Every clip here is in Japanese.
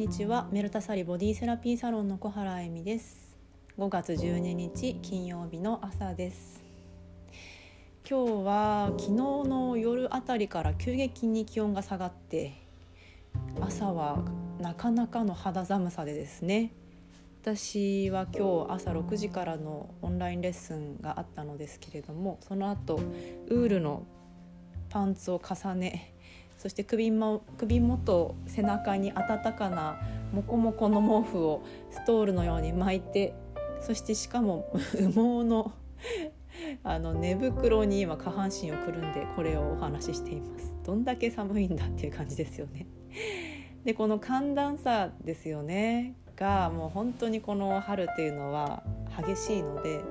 にちは。メルタサリボディセラピーサロンの小原恵美です。5月12日金曜日の朝です。今日は昨日の夜あたりから急激に気温が下がって朝はなかなかの肌寒さでですね。私は今日朝6時からのオンラインレッスンがあったのですけれどもその後ウールのパンツを重ねそして首も首元背中に温かなモコモコの毛布をストールのように巻いてそしてしかも 羽毛の あの寝袋に今下半身をくるんでこれをお話ししています。どんだけ寒いんだっていう感じですよね。でこの寒暖差ですよね。がもう本当にこの春っていうのは激しいので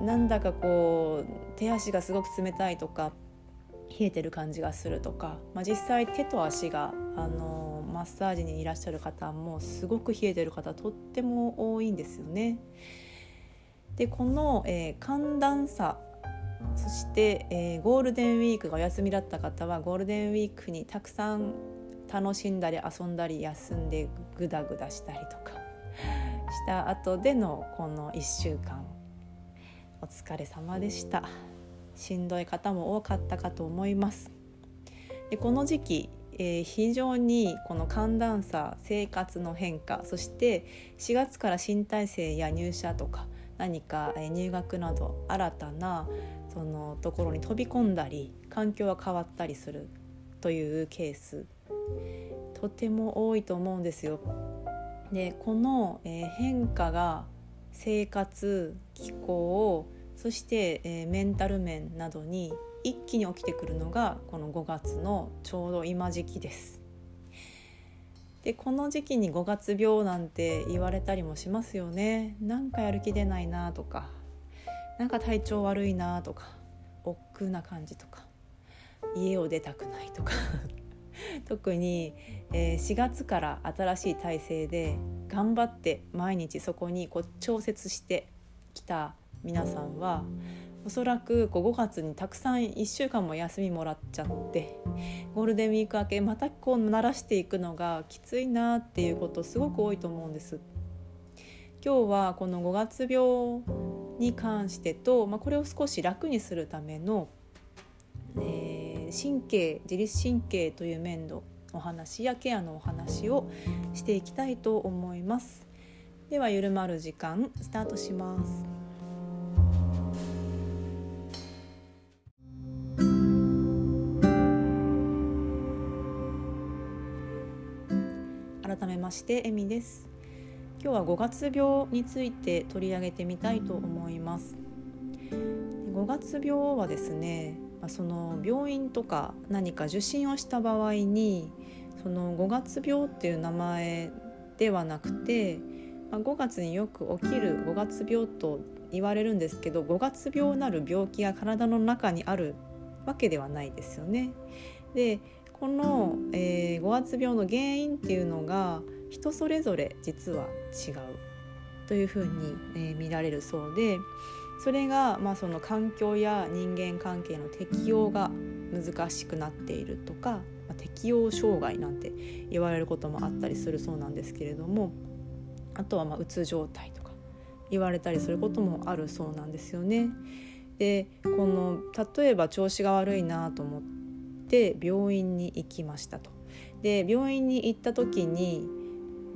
なんだかこう手足がすごく冷たいとか冷えてる感じがするとか、まあ、実際手と足があのマッサージにいらっしゃる方もすごく冷えてる方とっても多いんですよね。でこの、えー、寒暖差そして、えー、ゴールデンウィークがお休みだった方はゴールデンウィークにたくさん楽しんだり遊んだり休んでグダグダしたりとかした後でのこの1週間お疲れ様でした。しんどい方も多かったかと思います。でこの時期えー、非常にこの寒暖差生活の変化そして4月から新体制や入社とか何か、入学など新たなそのところに飛び込んだり環境が変わったりするというケースとても多いと思うんですよ。でこの、変化が生活気候そして、えー、メンタル面などに一気に起きてくるのがこの5月のちょうど今時期です。でこの時期に5月病なんて言われたりもしますよね。なんかやる気出ないなとかなんか体調悪いなとか億劫な感じとか家を出たくないとか 特に、えー、4月から新しい体制で頑張って毎日そこにこう調節してきた皆さんはおそらくこう5月にたくさん1週間も休みもらっちゃってゴールデンウィーク明けまたこう慣らしていくのがきついなっていうことすごく多いと思うんです。今日はこの5月病に関してと、まあ、これを少し楽にするための、えー、神経自律神経という面のお話やケアのお話をしていきたいと思います。では緩まる時間スタートします。ましてエミです今日は5月病について取り上げてみたいと思います5月病はですねその病院とか何か受診をした場合にその5月病っていう名前ではなくて5月によく起きる5月病と言われるんですけど5月病なる病気が体の中にあるわけではないですよね。でこの、えー、五月病の原因っていうのが人それぞれ実は違うというふうに、えー、見られるそうでそれが、まあ、その環境や人間関係の適応が難しくなっているとか、まあ、適応障害なんて言われることもあったりするそうなんですけれどもあとはまあうつ状態とか言われたりすることもあるそうなんですよね。でこの例えば調子が悪いなと思ってて病院に行きましたと。で病院に行った時に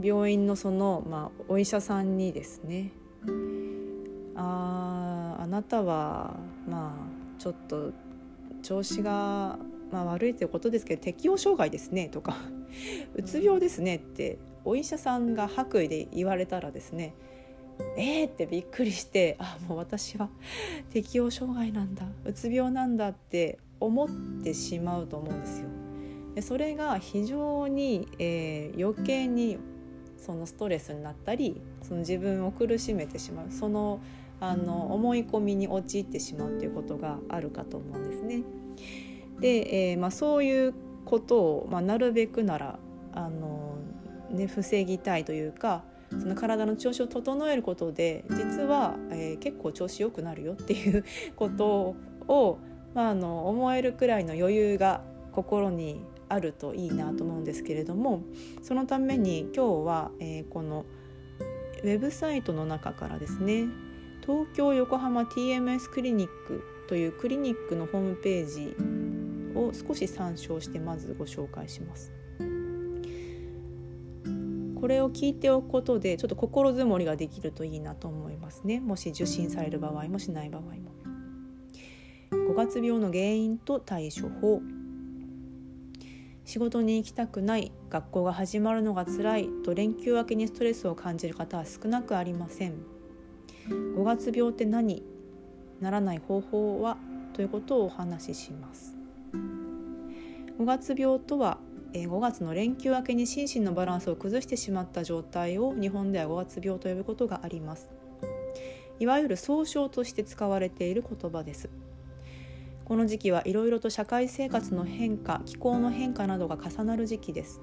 病院のその、まあ、お医者さんにですね「ああなたはまあちょっと調子が、まあ、悪いということですけど適応障害ですね」とか「うつ病ですね」ってお医者さんが白衣で言われたらですねえーってびっくりしてあもう私は適応障害なんだうつ病なんだって思ってしまうと思うんですよ。でそれが非常に、えー、余計にそのストレスになったりその自分を苦しめてしまうそのあの思い込みに陥ってしまうということがあるかと思うんですね。で、えーまあ、そういうことを、まあ、なるべくならあの、ね、防ぎたいというかその体の調子を整えることで実は、えー、結構調子良くなるよっていうことをまあ、あの思えるくらいの余裕が心にあるといいなと思うんですけれどもそのために今日は、えー、このウェブサイトの中からですね東京横浜 TMS クリニックというクリニックのホームページを少し参照してまずご紹介します。これを聞いておくことでちょっと心づもりができるといいなと思いますね。もし受診される場合もしない場合も。5月病の原因と対処法。仕事に行きたくない。学校が始まるのが辛い。と連休明けにストレスを感じる方は少なくありません。5月病って何？ならない方法は？ということをお話しします。5月病とは5月の連休明けに心身のバランスを崩してしまった状態を日本では5月病と呼ぶことがあります。いわゆる総称として使われている言葉です。この時期はいろいろと社会生活の変化気候の変化などが重なる時期です。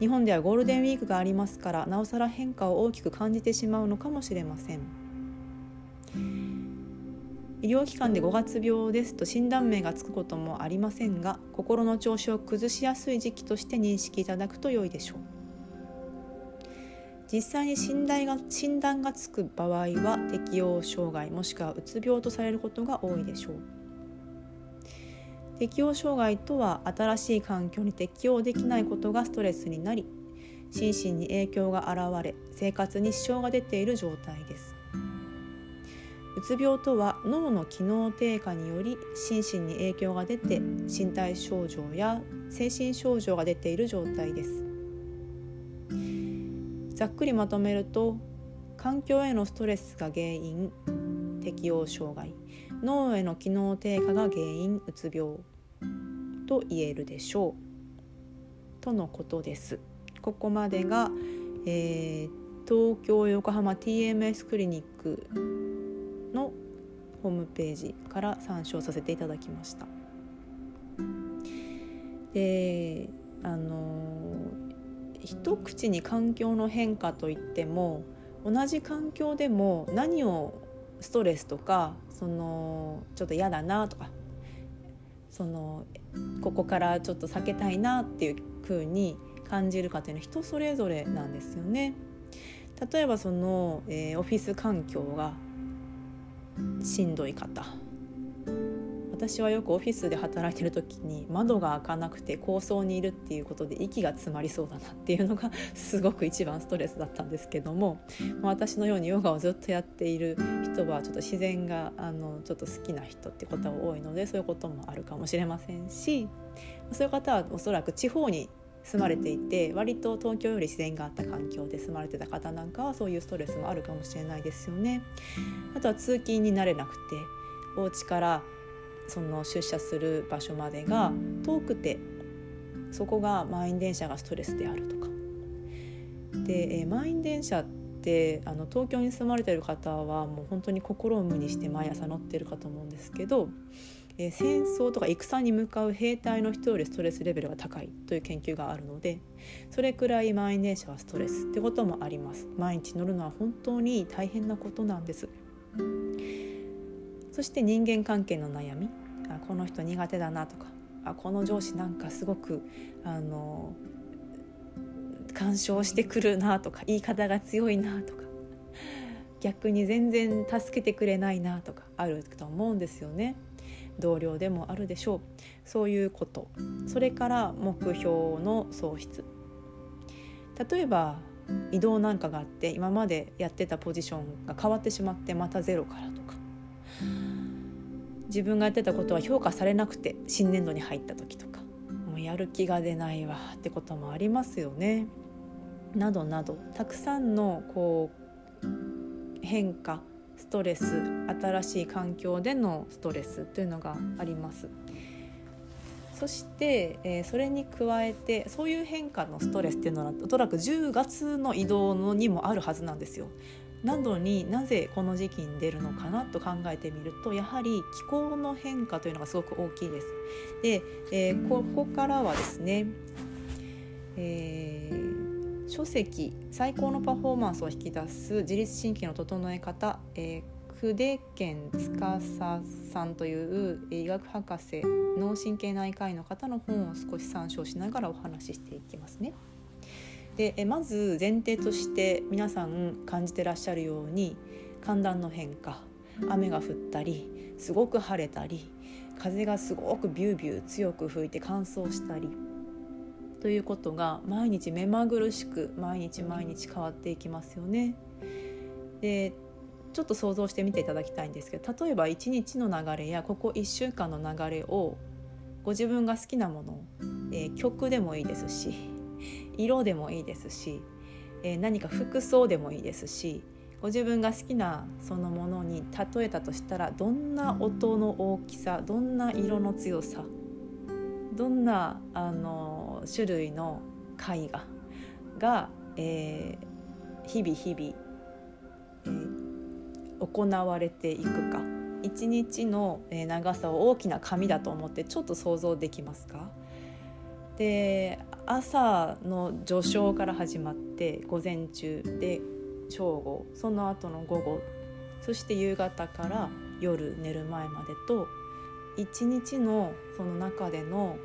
日本ではゴールデンウィークがありますからなおさら変化を大きく感じてしまうのかもしれません。医療機関で5月病ですと診断名がつくこともありませんが心の調子を崩しやすい時期として認識いただくと良いでしょう。実際に診断が診断がつく場合は適応障害もしくはうつ病とされることが多いでしょう。適応障害とは新しい環境に適応できないことがストレスになり心身に影響が現れ生活に支障が出ている状態です。うつ病とは脳の機能低下により心身に影響が出て身体症状や精神症状が出ている状態ですざっくりまとめると環境へのストレスが原因適応障害脳への機能低下が原因うつ病と言えるでしょうとのことです。ここまでが、えー、東京横浜 TMS クリニックホームページから参照させていただきました。であの一口に環境の変化といっても同じ環境でも何をストレスとかそのちょっと嫌だなとかそのここからちょっと避けたいなっていう風に感じるかというのは人それぞれなんですよね。例えばその、えー、オフィス環境がしんどい方。私はよくオフィスで働いてる時に窓が開かなくて高層にいるっていうことで息が詰まりそうだなっていうのが すごく一番ストレスだったんですけども、私のようにヨガをずっとやっている人はちょっと自然があのちょっと好きな人ってことが多いのでそういうこともあるかもしれませんしそういう方はおそらく地方に住まれていて割と東京より自然があった環境で住まれてた方なんかはそういうストレスもあるかもしれないですよね。あとは通勤になれなくてお家からその出社する場所までが遠くてそこが満員電車がストレスであるとかで、え満員電車ってあの東京に住まれてる方はもう本当に心を無にして毎朝乗ってるかと思うんですけど、え戦争とか戦に向かう兵隊の人よりストレスレベルが高いという研究があるのでそれくらい満員電車はストレスってこともあります。毎日乗るのは本当に大変なことなんです。そして人間関係の悩み。あこの人苦手だなとか。あこの上司なんかすごくあの干渉してくるなとか言い方が強いなとか。逆に全然助けてくれないなとかあると思うんですよね。同僚でもあるでしょう。そういうこと。それから目標の喪失。例えば移動なんかがあって今までやってたポジションが変わってしまってまたゼロからとか。自分がやってたことは評価されなくて新年度に入った時とか。もうやる気が出ないわってこともありますよね。などなど。たくさんのこう変化ストレス新しい環境でのストレスというのがあります。そして、えー、それに加えてそういう変化のストレスっていうのはおそらく10月の移動のにもあるはずなんですよ。などになぜこの時期に出るのかなと考えてみるとやはり気候の変化というのがすごく大きいです。で、えー、ここからはですね、えー、書籍「最高のパフォーマンスを引き出す自律神経の整え方」えー、筆健司さんという医学博士脳神経内科医の方の本を少し参照しながらお話ししていきますね。でえまず前提として皆さん感じてらっしゃるように寒暖の変化雨が降ったりすごく晴れたり風がすごくビュービュー強く吹いて乾燥したりということが毎日目まぐるしく毎日毎日変わっていきますよね。でちょっと想像してみていただきたいんですけど例えば一日の流れやここ1週間の流れをご自分が好きなもの、えー、曲でもいいですし 色でもいいですし、えー、何か服装でもいいですしご自分が好きなそのものに例えたとしたらどんな音の大きさどんな色の強さどんなあの種類の絵画が、えー、日々日々、え、行われていくか。一日の長さを大きな紙だと思ってちょっと想像できますか？で朝の序章から始まって午前中で正午その後の午後そして夕方から夜寝る前までと一日のその中での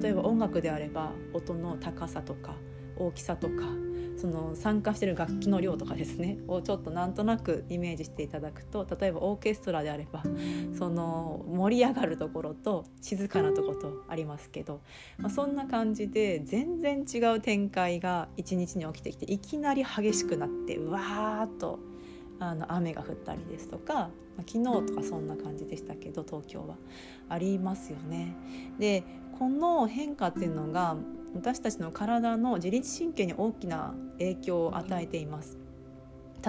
例えば音楽であれば音の高さとか大きさとかその参加してる楽器の量とかですねをちょっとなんとなくイメージしていただくと例えばオーケストラであればその盛り上がるところと静かなところとありますけど、まあ、そんな感じで全然違う展開が一日に起きてきていきなり激しくなってうわーっとあの雨が降ったりですとか、まあ、昨日とかそんな感じでしたけど東京はありますよね。でこの変化っていうのが私たちの体の自律神経に大きな影響を与えています。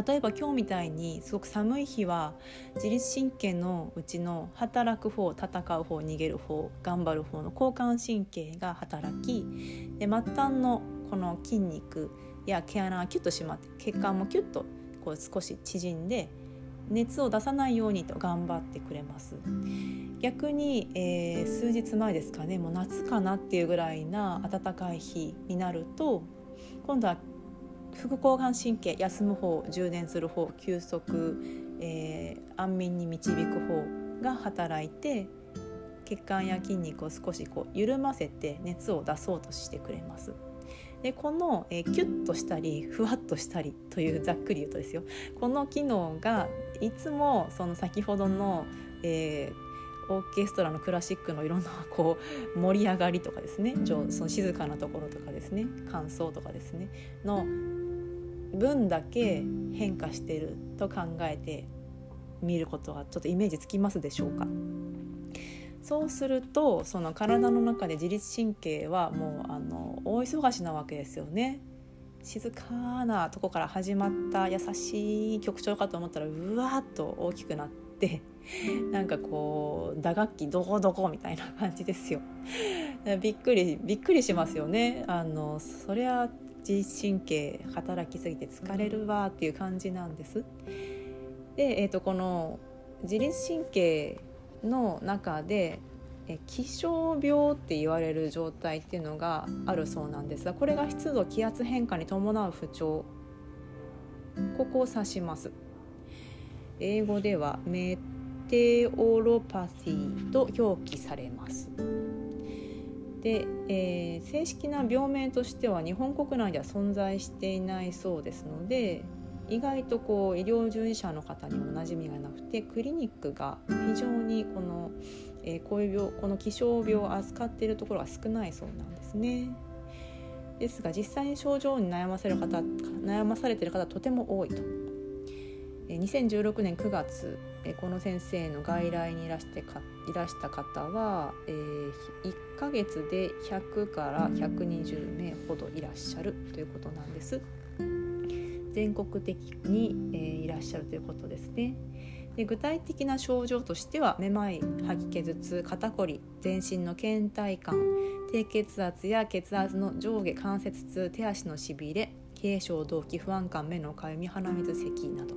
例えば今日みたいにすごく寒い日は自律神経のうちの働く方戦う方逃げる方頑張る方の交感神経が働きで末端のこの筋肉や毛穴がキュッと締まって血管もキュッとこう少し縮んで熱を出さないようにと頑張ってくれます逆に、えー、数日前ですかねもう夏かなっていうぐらいな暖かい日になると今度は副交感神経休む方充電する方休息、えー、安眠に導く方が働いて血管や筋肉を少しこう緩ませて熱を出そうとしてくれます。でこの、えー、キュッとしたりふわっとしたりというざっくり言うとですよこの機能がいつもその先ほどの、えー、オーケストラのクラシックのいろんなこう盛り上がりとかですねその静かなところとかですね感想とかですねの分だけ変化していると考えて見ることはちょっとイメージつきますでしょうか？そうするとその体の中で自律神経はもうあの大忙しなわけですよね。静かなとこから始まった優しい曲調かと思ったらうわーっと大きくなって なんかこう打楽器どこどこみたいな感じですよ。びっくりびっくりしますよね。あのそりゃ自律神経働きすぎて疲れるわっていう感じなんです。で、えーとこの自律神経の中で気象病って言われる状態っていうのがあるそうなんですがこれが湿度気圧変化に伴う不調。ここを指します。英語ではメテオロパシーと表記されます。で、えー、正式な病名としては日本国内では存在していないそうですので意外とこう医療従事者の方にも馴染みがなくてクリニックが非常にこの、え、こういう病この気象病を扱っているところが少ないそうなんですね。ですが実際に症状に悩ませる方悩まされている方とても多いと。2016年9月この先生の外来にいらしてかいらした方は、えー、1ヶ月で100から120名ほどいらっしゃるということなんです。全国的に、えー、いらっしゃるということですね。で具体的な症状としてはめまい吐き気頭痛肩こり全身の倦怠感低血圧や血圧の上下関節痛手足のしびれ軽症動悸不安感目のかゆみ鼻水咳など。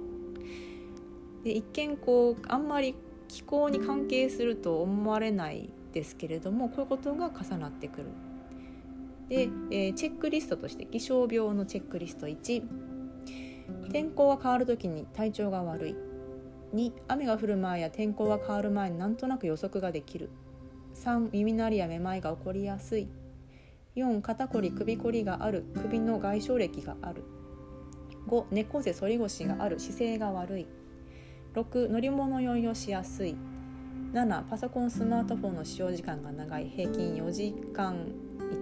で一見こうあんまり気候に関係すると思われないですけれどもこういうことが重なってくる。で、えー、チェックリストとして気象病のチェックリスト1天候が変わる時に体調が悪い。2雨が降る前や天候が変わる前になんとなく予測ができる。3耳鳴りやめまいが起こりやすい。4肩こり首こりがある。首の外傷歴がある。5猫背反り腰がある。姿勢が悪い。6乗り物酔いをしやすい。7パソコンスマートフォンの使用時間が長い。平均4時間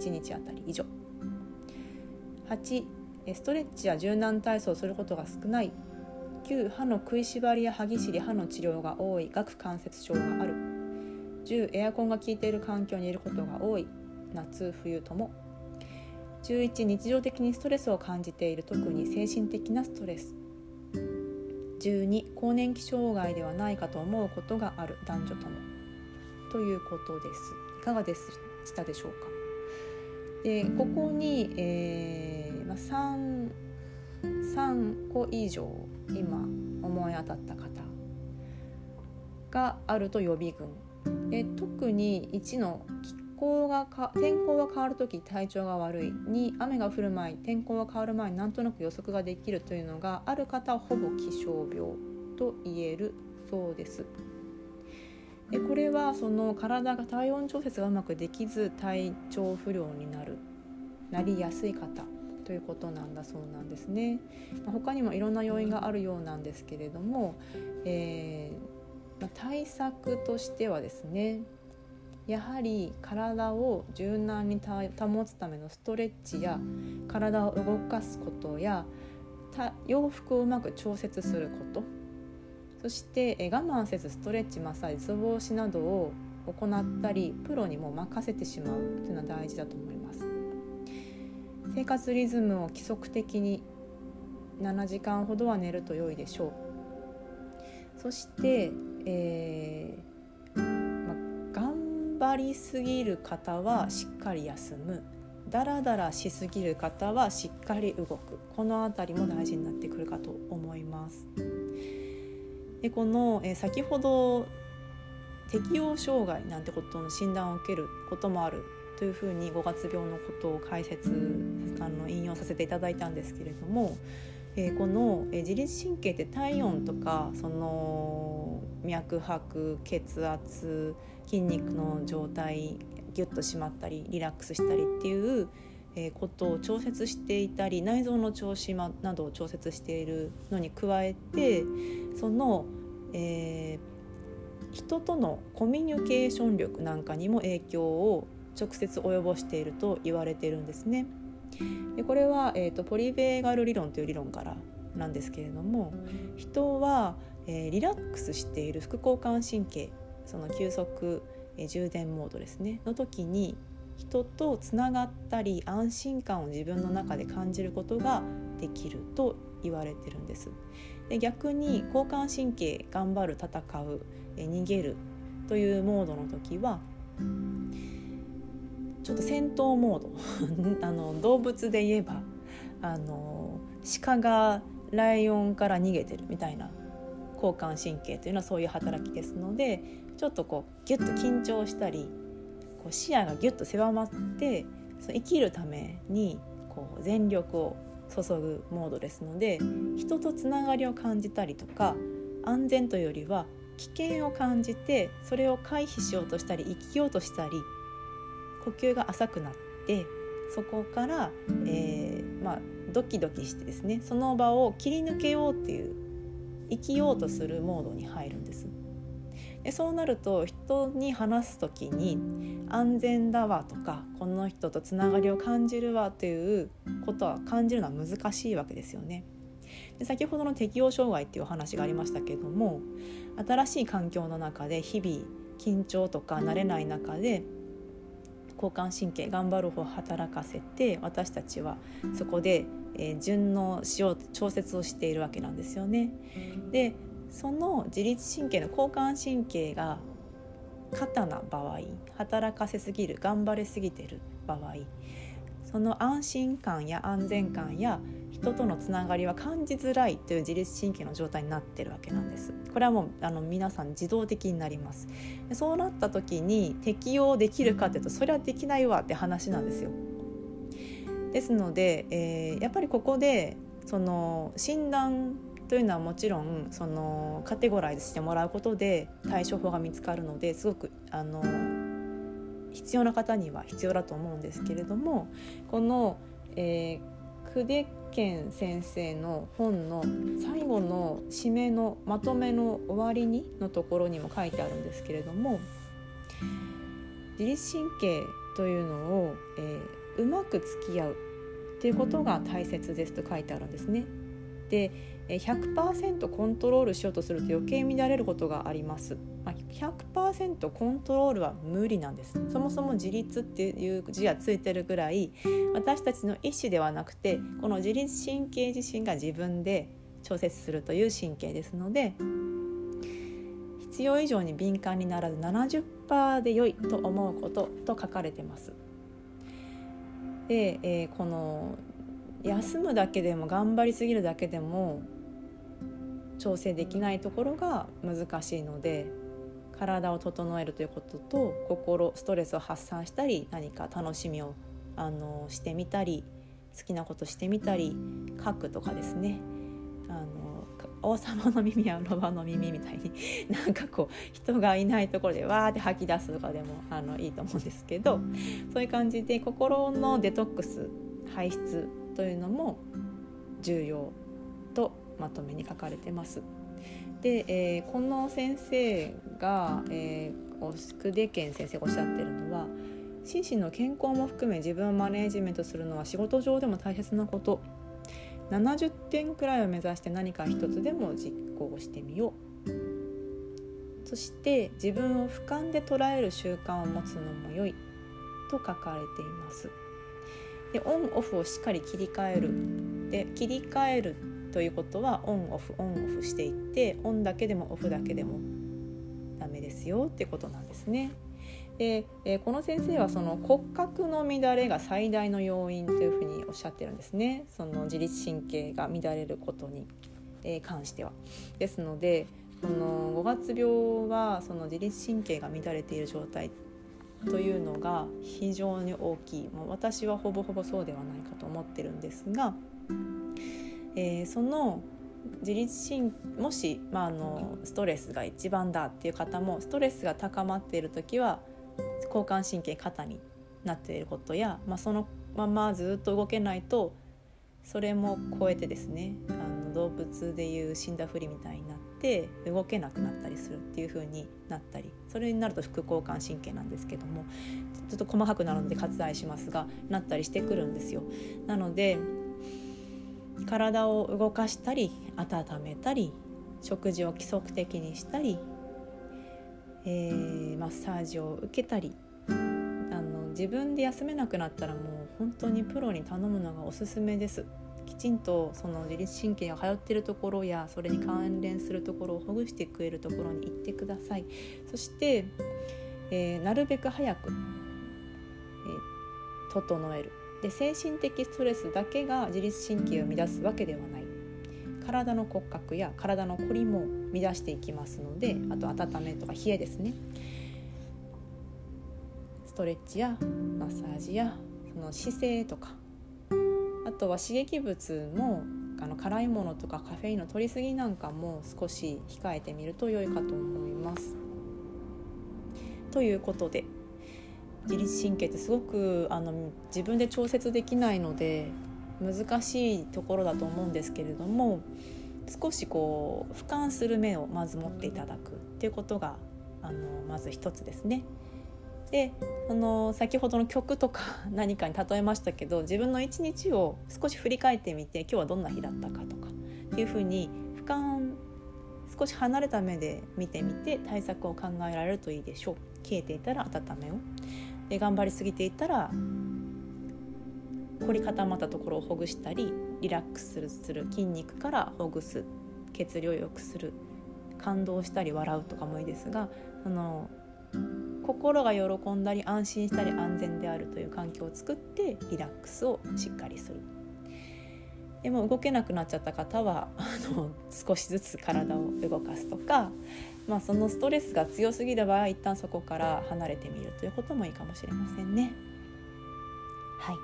1日あたり以上。8ストレッチや柔軟体操をすることが少ない。9歯の食いしばりや歯ぎしり歯の治療が多い。顎関節症がある。10エアコンが効いている環境にいることが多い。夏冬とも。11日常的にストレスを感じている。特に精神的なストレス。12更年期障害ではないかと思うことがある。男女とも。ということです。いかがでしたでしょうか。でここに、えーまあ、3, 3個以上今思い当たった方があると予備軍。で特に1の気候がか天候が変わる時体調が悪い。2雨が降る前天候が変わる前になんとなく予測ができるというのがある方はほぼ気象病と言えるそうです。でこれはその体が体温調節がうまくできず体調不良になるなりやすい方。ということなんだそうなんですね。他にもいろんな要因があるようなんですけれども、えー、ま対策としてはですねやはり体を柔軟に保つためのストレッチや体を動かすことや洋服をうまく調節することそして我慢せずストレッチマッサージつぼ押しなどを行ったりプロにも任せてしまうというのは大事だと思います。生活リズムを規則的に7時間ほどは寝ると良いでしょう。そして、えーま、頑張りすぎる方はしっかり休む。だらだらしすぎる方はしっかり動く。この辺りも大事になってくるかと思います。でこの、えー、先ほど適応障害なんてことの診断を受けることもあるというふうに5月病のことを解説あの引用させていただいたんですけれども、えー、この、えー、自律神経って体温とかその脈拍血圧筋肉の状態ギュッと締まったりリラックスしたりっていうえことを調節していたり内臓の調子などを調節しているのに加えてその、えー、人とのコミュニケーション力なんかにも影響を直接及ぼしていると言われているんですね。でこれは、えーと、ポリベーガル理論という理論からなんですけれども人は、えー、リラックスしている副交感神経その急速、えー、充電モードですねの時に人とつながったり安心感を自分の中で感じることができると言われてるんです。で逆に交感神経頑張る戦う、えー、逃げるというモードの時はちょっと戦闘モード。あの動物で言えばあの鹿がライオンから逃げてるみたいな交感神経というのはそういう働きですのでちょっとこうギュッと緊張したりこう視野がギュッと狭まってその生きるためにこう全力を注ぐモードですので人とつながりを感じたりとか安全というよりは危険を感じてそれを回避しようとしたり生きようとしたり呼吸が浅くなってそこから、えー、まあ、ドキドキしてですねその場を切り抜けようっていう生きようとするモードに入るんです。でそうなると人に話す時に安全だわとかこの人とつながりを感じるわということは感じるのは難しいわけですよね。で先ほどの適応障害っていうお話がありましたけれども新しい環境の中で日々緊張とか慣れない中で交感神経頑張る方を働かせて私たちはそこで、えー、順応しよう調節をしているわけなんですよね。でその自律神経の交感神経が過多な場合働かせすぎる頑張れすぎてる場合その安心感や安全感や人とのつながりは感じづらいという自律神経の状態になってるわけなんです。これはもうあの皆さん自動的になります。そうなった時に適応できるかっていうとそれはできないわって話なんですよ。ですので、えー、やっぱりここでその診断というのはもちろんそのカテゴライズしてもらうことで対処法が見つかるのですごくあの必要な方には必要だと思うんですけれどもこの、えー、クデケン先生の本の最後の締めのまとめの終わりにのところにも書いてあるんですけれども自律神経というのを、えー、うまく付き合うっていうことが大切ですと書いてあるんですね。で100%コントロールしようとすると余計乱れることがあります。100%コントロールは無理なんですそもそも自立っていう字がついてるぐらい私たちの意思ではなくてこの自律神経自身が自分で調節するという神経ですので必要以上に敏感にならず70%で良いと思うことと書かれてます。で、えー、この休むだけでも頑張りすぎるだけでも調整できないところが難しいので体を整えるということと心ストレスを発散したり何か楽しみをあのしてみたり好きなことしてみたり書くとかですね。あの王様の耳やロバの耳みたいに なんかこう人がいないところでわーって吐き出すとかでもあのいいと思うんですけどそういう感じで心のデトックス排出というのも重要とまとめに書かれてます。で、えー、この先生が、えー、オスクデケン先生がおっしゃってるのは心身の健康も含め自分をマネージメントするのは仕事上でも大切なこと。70点くらいを目指して何か一つでも実行してみよう。そして自分を俯瞰で捉える習慣を持つのも良い。と書かれています。でオンオフをしっかり切り替える。で切り替えるということはオンオフオンオフしていってオンだけでもオフだけでもダメですよってことなんですね。で、えー、この先生はその骨格の乱れが最大の要因というふうにおっしゃってるんですねその自律神経が乱れることに、え、関しては。ですのでその五月病はその自律神経が乱れている状態というのが非常に大きいもう私はほぼほぼそうではないかと思ってるんですが、えー、その自律神もし、まあ、あのストレスが一番だっていう方もストレスが高まっている時は交感神経過多になっていることや、まあ、そのままずっと動けないとそれも超えてですねあの動物でいう死んだふりみたいになって動けなくなったりするっていう風になったりそれになると副交感神経なんですけどもちょっと細かくなるので割愛しますがなったりしてくるんですよ。なので体を動かしたり温めたり食事を規則的にしたりえー、マッサージを受けたりあの自分で休めなくなったらもう本当にプロに頼むのがおすすめです。きちんとその自律神経が通っているところやそれに関連するところをほぐしてくれるところに行ってくださいそして、えー、なるべく早く、えー、整えるで精神的ストレスだけが自律神経を乱すわけではない。体の骨格や体の凝りも乱していきますのであと温めとか冷えですね。ストレッチやマッサージやその姿勢とか。あとは刺激物もあの辛いものとかカフェインの摂りすぎなんかも少し控えてみると良いかと思います。ということで自律神経ってすごくあの自分で調節できないので難しいところだと思うんですけれども少しこう俯瞰する目をまず持っていただくっていうことがあのまず一つですね。でその先ほどの曲とか 何かに例えましたけど自分の一日を少し振り返ってみて今日はどんな日だったかとかっていうふうに俯瞰少し離れた目で見てみて対策を考えられるといいでしょう冷えていたら温めをで頑張りすぎていたら凝り固まったところをほぐしたりリラックスする筋肉からほぐす血流を良くする感動したり笑うとかもいいですがあの心が喜んだり安心したり安全であるという環境を作ってリラックスをしっかりする。でも動けなくなっちゃった方はあの少しずつ体を動かすとか、まあ、そのストレスが強すぎる場合一旦そこから離れてみるということもいいかもしれませんね。はい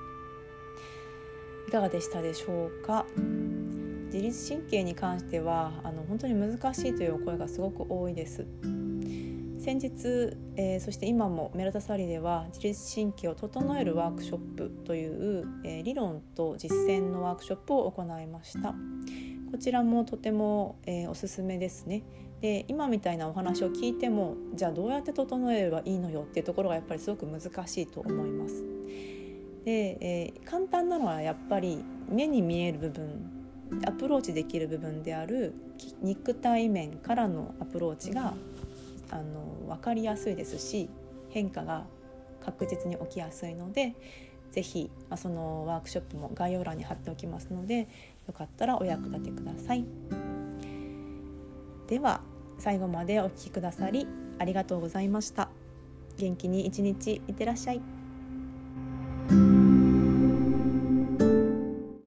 いかがでしたでしょうか？自律神経に関してはあの本当に難しいというお声がすごく多いです。先日、えー、そして今もメラタサリでは自律神経を整えるワークショップという、えー、理論と実践のワークショップを行いました。こちらもとても、えー、おすすめですね。で今みたいなお話を聞いてもじゃあどうやって整えればいいのよっていうところがやっぱりすごく難しいと思います。で、えー、簡単なのはやっぱり目に見える部分アプローチできる部分である肉体面からのアプローチがあの分かりやすいですし変化が確実に起きやすいので是非、まあ、そのワークショップも概要欄に貼っておきますのでよかったらお役立てください。では最後までお聴きくださりありがとうございました。元気に一日いってらっしゃい。